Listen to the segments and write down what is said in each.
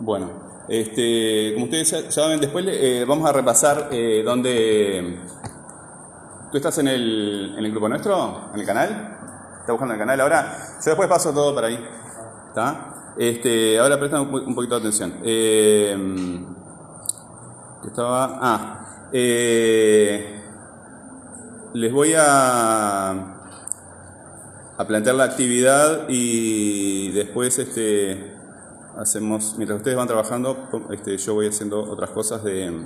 Bueno, este, como ustedes saben, después eh, vamos a repasar eh, dónde... ¿Tú estás en el, en el grupo nuestro? ¿En el canal? ¿Estás buscando el canal ahora? Yo después paso todo para ahí. ¿Está? Este, ahora prestan un, poquito de atención. Eh, estaba... Ah, eh, les voy a, a plantear la actividad y después este, hacemos, mientras ustedes van trabajando, este, yo voy haciendo otras cosas de,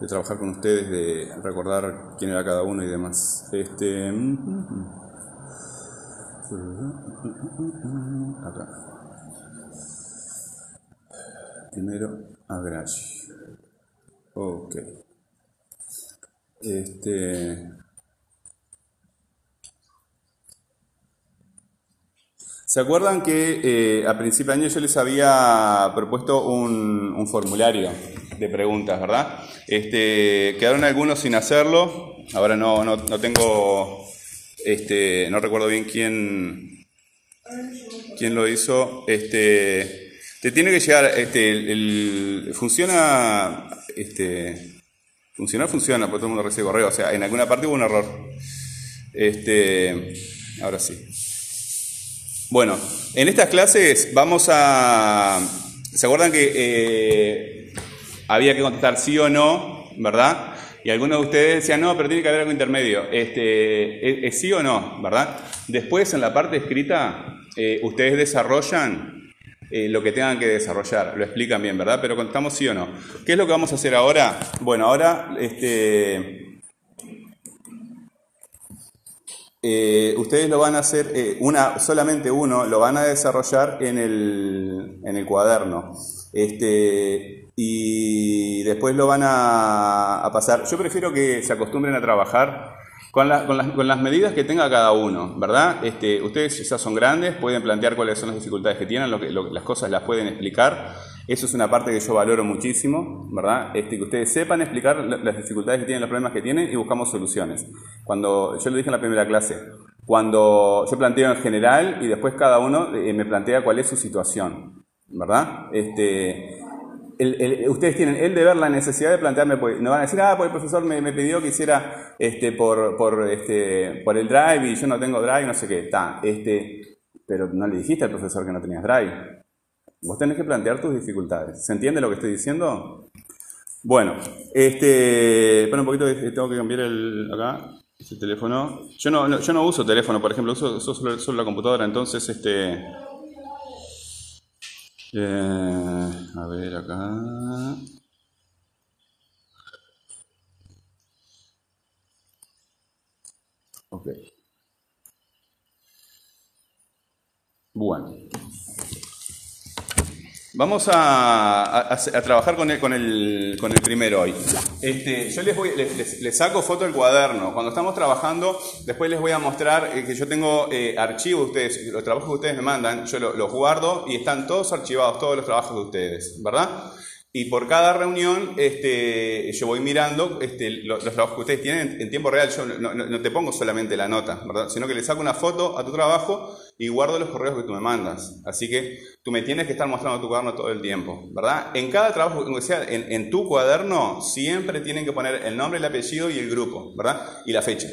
de trabajar con ustedes, de recordar quién era cada uno y demás. Este, acá. Primero, Agraci. Ok. Este. ¿Se acuerdan que eh, a principio de año yo les había propuesto un, formulario de preguntas, verdad? Este, quedaron algunos sin hacerlo. Ahora no, no, tengo, este, no recuerdo bien quién, quién lo hizo. Este, te tiene que llegar, este, funciona, este, funciona, porque todo el mundo recibe correo. O sea, en alguna parte hubo un error. Este, ahora sí. Bueno, en estas clases vamos a... ¿Se acuerdan que eh, había que contestar sí o no, verdad? Y algunos de ustedes decían, no, pero tiene que haber algo intermedio. Este, ¿es, sí o no, verdad? Después, en la parte escrita, eh, ustedes desarrollan eh, lo que tengan que desarrollar, lo explican bien, ¿verdad? Pero contamos sí o no. ¿Qué es lo que vamos a hacer ahora? Bueno, ahora este, eh, ustedes lo van a hacer, eh, una, solamente uno, lo van a desarrollar en el, en el cuaderno. Este, y después lo van a, pasar. Yo prefiero que se acostumbren a trabajar con, con, las, con, las, medidas que tenga cada uno, ¿verdad? Este, ustedes ya son grandes, pueden plantear cuáles son las dificultades que tienen, lo que, las cosas las pueden explicar. Eso es una parte que yo valoro muchísimo, ¿verdad? Este, que ustedes sepan explicar las dificultades que tienen, los problemas que tienen y buscamos soluciones. Cuando yo lo dije en la primera clase, cuando yo planteo en general y después cada uno eh, me plantea cuál es su situación, ¿verdad? Este, ustedes tienen el deber, la necesidad de plantearme, pues, no van a decir, ah, pues el profesor me, pidió que hiciera este, por, por, este, por el drive y yo no tengo drive, no sé qué, está, este, pero no le dijiste al profesor que no tenías drive. Vos tenés que plantear tus dificultades. ¿Se entiende lo que estoy diciendo? Bueno, este, espera un poquito, tengo que cambiar el, acá, este teléfono. Yo no, yo no uso teléfono, por ejemplo, uso, solo, la computadora, entonces, este, eh, a ver acá. Ok. Bueno. Vamos a, trabajar con el, con, el, con el primero hoy. Este, yo les, voy, les, saco foto del cuaderno. Cuando estamos trabajando, después les voy a mostrar eh, que yo tengo eh, archivos de ustedes, los trabajos que ustedes me mandan, yo los guardo y están todos archivados, todos los trabajos de ustedes, ¿verdad? Y por cada reunión este, yo voy mirando este, los, trabajos que ustedes tienen en, tiempo real. Yo no, te pongo solamente la nota, ¿verdad? sino que le saco una foto a tu trabajo y guardo los correos que tú me mandas. Así que tú me tienes que estar mostrando tu cuaderno todo el tiempo. ¿verdad? En cada trabajo, que sea, en, en tu cuaderno siempre tienen que poner el nombre, el apellido y el grupo ¿verdad? y la fecha.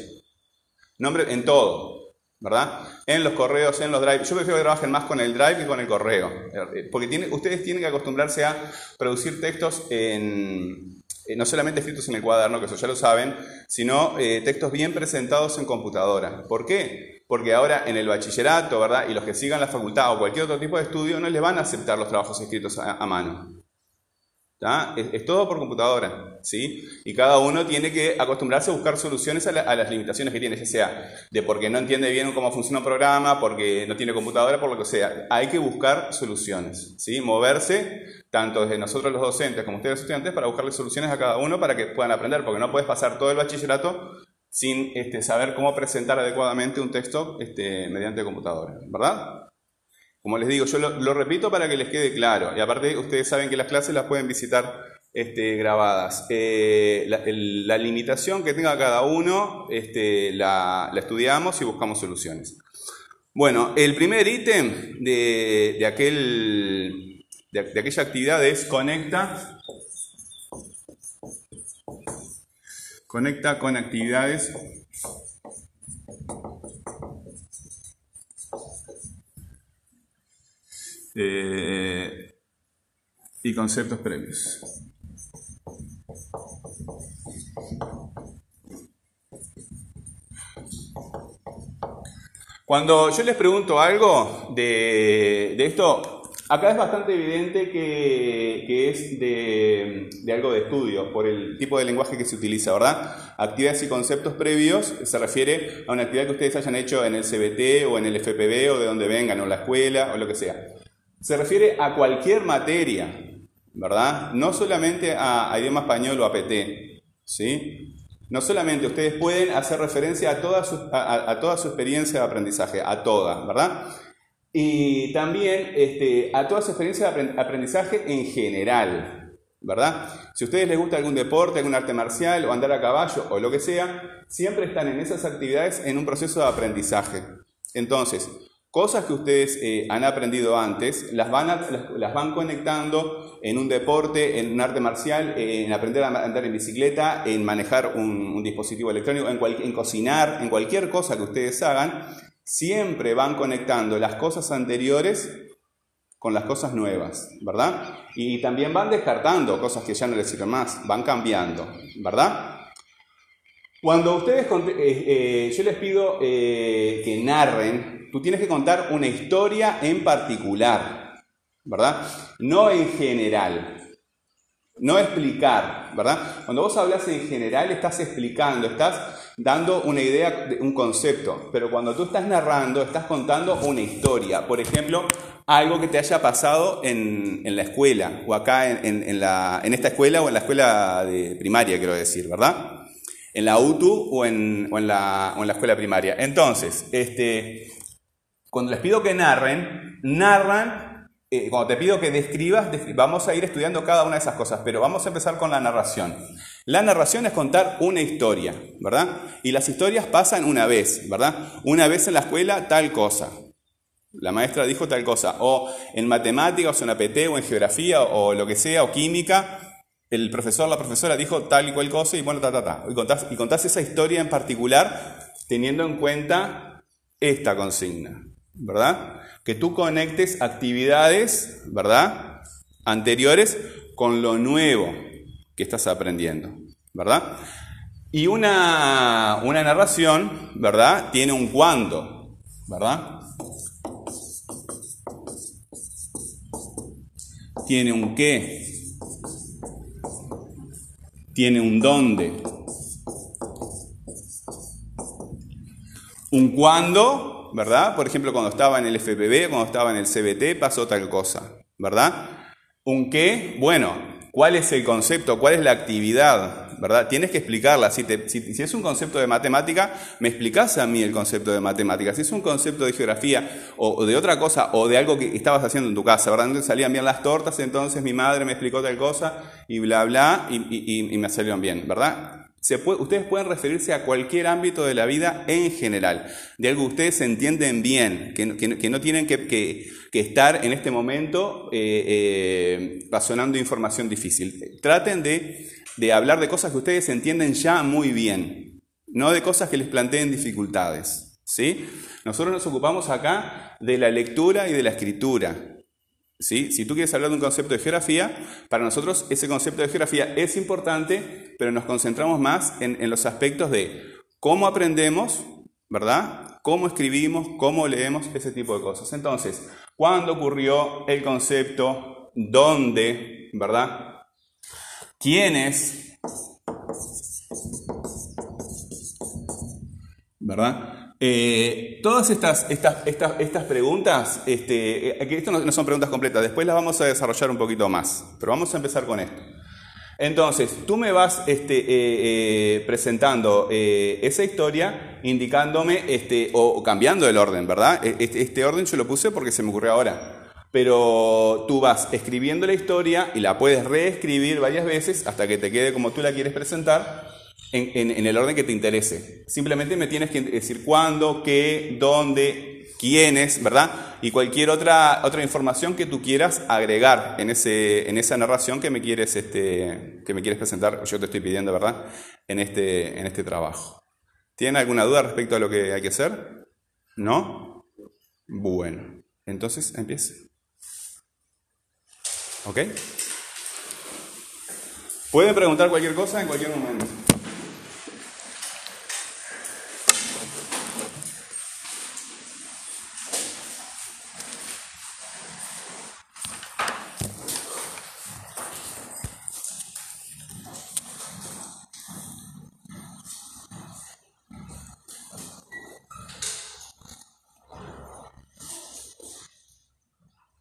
Nombre en todo. ¿Verdad? En los correos, en los drives. Yo prefiero que trabajen más con el drive que con el correo, porque ustedes tienen que acostumbrarse a producir textos en, no solamente escritos en el cuaderno, que eso ya lo saben, sino eh, textos bien presentados en computadora. ¿Por qué? Porque ahora en el bachillerato, ¿verdad? Y los que sigan la facultad o cualquier otro tipo de estudio no les van a aceptar los trabajos escritos a mano. Es, todo por computadora, ¿sí? Y cada uno tiene que acostumbrarse a buscar soluciones a, las limitaciones que tiene, ya sea de porque no entiende bien cómo funciona un programa, porque no tiene computadora, por lo que sea. Hay que buscar soluciones, ¿sí? Moverse, tanto desde nosotros los docentes como ustedes los estudiantes, para buscarle soluciones a cada uno para que puedan aprender, porque no puedes pasar todo el bachillerato sin este, saber cómo presentar adecuadamente un texto este, mediante computadora, ¿verdad? Como les digo, yo lo, repito para que les quede claro. Y aparte, ustedes saben que las clases las pueden visitar este, grabadas. Eh, la, limitación que tenga cada uno este, la, estudiamos y buscamos soluciones. Bueno, el primer ítem de, aquel de, aquella actividad es conecta, conecta con actividades eh, y conceptos previos. Cuando yo les pregunto algo de, esto, acá es bastante evidente que, es de, algo de estudio, por el tipo de lenguaje que se utiliza, ¿verdad? Actividades y conceptos previos se refiere a una actividad que ustedes hayan hecho en el CBT o en el FPB o de donde vengan, o la escuela o lo que sea. Se refiere a cualquier materia, ¿verdad? No solamente a, idioma español o a PT, ¿sí? No solamente ustedes pueden hacer referencia a toda su, a, experiencia de aprendizaje, a toda, ¿verdad? Y también este, a toda su experiencia de aprendizaje en general, ¿verdad? Si a ustedes les gusta algún deporte, algún arte marcial o andar a caballo o lo que sea, siempre están en esas actividades en un proceso de aprendizaje. Entonces, cosas que ustedes eh, han aprendido antes, las van, las van conectando en un deporte, en un arte marcial, en aprender a andar en bicicleta, en manejar un, dispositivo electrónico, en, en cocinar, en cualquier cosa que ustedes hagan, siempre van conectando las cosas anteriores con las cosas nuevas, ¿verdad? Y también van descartando cosas que ya no les sirven más, van cambiando, ¿verdad? Cuando ustedes, eh, eh, yo les pido eh, que narren, tú tienes que contar una historia en particular, ¿verdad? No en general. No explicar, ¿verdad? Cuando vos hablas en general estás explicando, estás dando una idea, un concepto, pero cuando tú estás narrando estás contando una historia. Por ejemplo, algo que te haya pasado en, la escuela, o acá en, esta escuela o en la escuela de primaria, quiero decir, ¿verdad? En la UTU o en, la, escuela primaria. Entonces, este, cuando les pido que narren, narran eh, cuando te pido que describas, vamos a ir estudiando cada una de esas cosas, pero vamos a empezar con la narración. La narración es contar una historia, ¿verdad? Y las historias pasan una vez, ¿verdad? Una vez en la escuela tal cosa. La maestra dijo tal cosa. O en matemáticas, o en APT, o en geografía, o lo que sea, o química, el profesor, la profesora dijo tal y cual cosa, y bueno, ta, ta, ta. Y contás, y contás esa historia en particular teniendo en cuenta esta consigna, ¿verdad? que tú conectes actividades, ¿verdad? Anteriores con lo nuevo que estás aprendiendo, ¿verdad? Y una, una narración, ¿verdad? Tiene un cuándo, ¿verdad? Tiene un qué. Tiene un dónde. Un cuándo ¿verdad? Por ejemplo, cuando estaba en el FPB, cuando estaba en el CBT, pasó tal cosa, ¿verdad? Un qué, bueno, ¿cuál es el concepto? ¿Cuál es la actividad? ¿Verdad? Tienes que explicarla. Si, es un concepto de matemática, me explicás a mí el concepto de matemática. Si es un concepto de geografía o, de otra cosa o de algo que estabas haciendo en tu casa, ¿verdad? Entonces salían bien las tortas, entonces mi madre me explicó tal cosa y bla, bla, y, y me salieron bien, ¿verdad? ustedes pueden referirse a cualquier ámbito de la vida en general, de algo que ustedes entienden bien, que, no tienen que, estar en este momento eh, eh, razonando información difícil. Traten de, de hablar de cosas que ustedes entienden ya muy bien, no de cosas que les planteen dificultades. ¿sí? Nosotros nos ocupamos acá de la lectura y de la escritura. Si tú quieres hablar de un concepto de geografía, para nosotros ese concepto de geografía es importante, pero nos concentramos más en, los aspectos de cómo aprendemos, ¿verdad? Cómo escribimos, cómo leemos, ese tipo de cosas. Entonces, ¿cuándo ocurrió el concepto? ¿Dónde? ¿Verdad? ¿Quiénes? ¿Verdad? Eh, todas estas, estas, estas, estas preguntas, este, eh, esto no, son preguntas completas, después las vamos a desarrollar un poquito más, pero vamos a empezar con esto. Entonces, tú me vas este, eh, presentando esa historia, indicándome, este, o, cambiando el orden, ¿verdad? E, este, este, orden yo lo puse porque se me ocurrió ahora. Pero tú vas escribiendo la historia y la puedes reescribir varias veces hasta que te quede como tú la quieres presentar en, el orden que te interese. Simplemente me tienes que decir cuándo, qué, dónde, quiénes, ¿verdad? Y cualquier otra, otra información que tú quieras agregar en, ese, en esa narración que me, quieres, este, que me quieres presentar, yo te estoy pidiendo, ¿verdad? En este, en este trabajo. ¿Tienen alguna duda respecto a lo que hay que hacer? ¿No? Bueno, entonces empiece. ¿Ok? Pueden preguntar cualquier cosa en cualquier momento.